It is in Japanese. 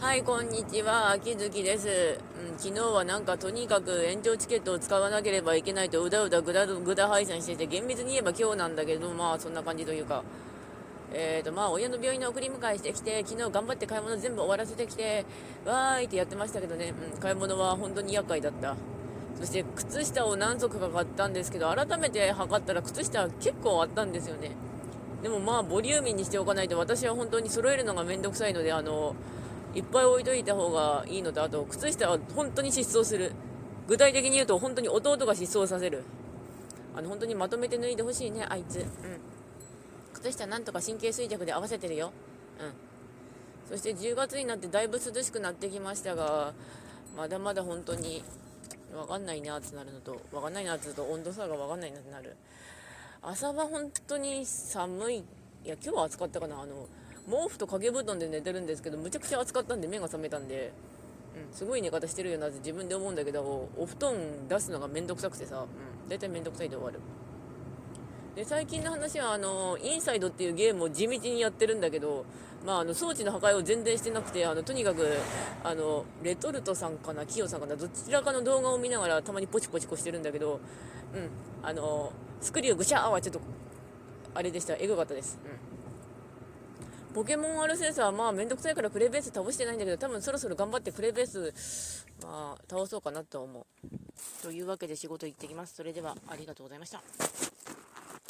はい、こんにちは、秋月です、うん。昨日はなんかとにかく延長チケットを使わなければいけないとうだうだぐだぐだ配信してて、厳密に言えば今日なんだけど、まあそんな感じというか、えーとまあ、親の病院の送り迎えしてきて、昨日頑張って買い物全部終わらせてきて、わーいってやってましたけどね、うん、買い物は本当に厄介だった。そして靴下を何足か買ったんですけど、改めて測ったら靴下結構あったんですよね。でもまあ、ボリューミーにしておかないと私は本当に揃えるのがめんどくさいので、あの、いっぱい置いといた方がいいのと、あと、靴下は本当に失踪する。具体的に言うと、本当に弟が失踪させる。あの、本当にまとめて脱いでほしいね、あいつ。うん。靴下なんとか神経衰弱で合わせてるよ。うん。そして10月になってだいぶ涼しくなってきましたが、まだまだ本当に、わかんないなってなるのと、わかんないなって言うと温度差がわかんないなってなる。朝は本当に寒い。いや、今日は暑かったかな。あの、毛布と掛け布団で寝てるんですけど、むちゃくちゃ暑かったんで目が覚めたんで、うん、すごい寝方してるよなって自分で思うんだけど、お布団出すのがめんどくさくてさ、うん、大体めんどくさいで終わる。で、最近の話は、あの、インサイドっていうゲームを地道にやってるんだけど、まあ、あの装置の破壊を全然してなくてあのとにかくあのレトルトさんかな、キヨさんかな、どちらかの動画を見ながらたまにポチポチこしてるんだけど、うん、あのスクリューぐしゃーはちょっとあれでした、エグかったです。うんポケモンアルセンスはまあめんどくさいからプレイベース倒してないんだけど、多分そろそろ頑張ってプレイベース、まあ倒そうかなと思う。というわけで仕事行ってきます。それではありがとうございました。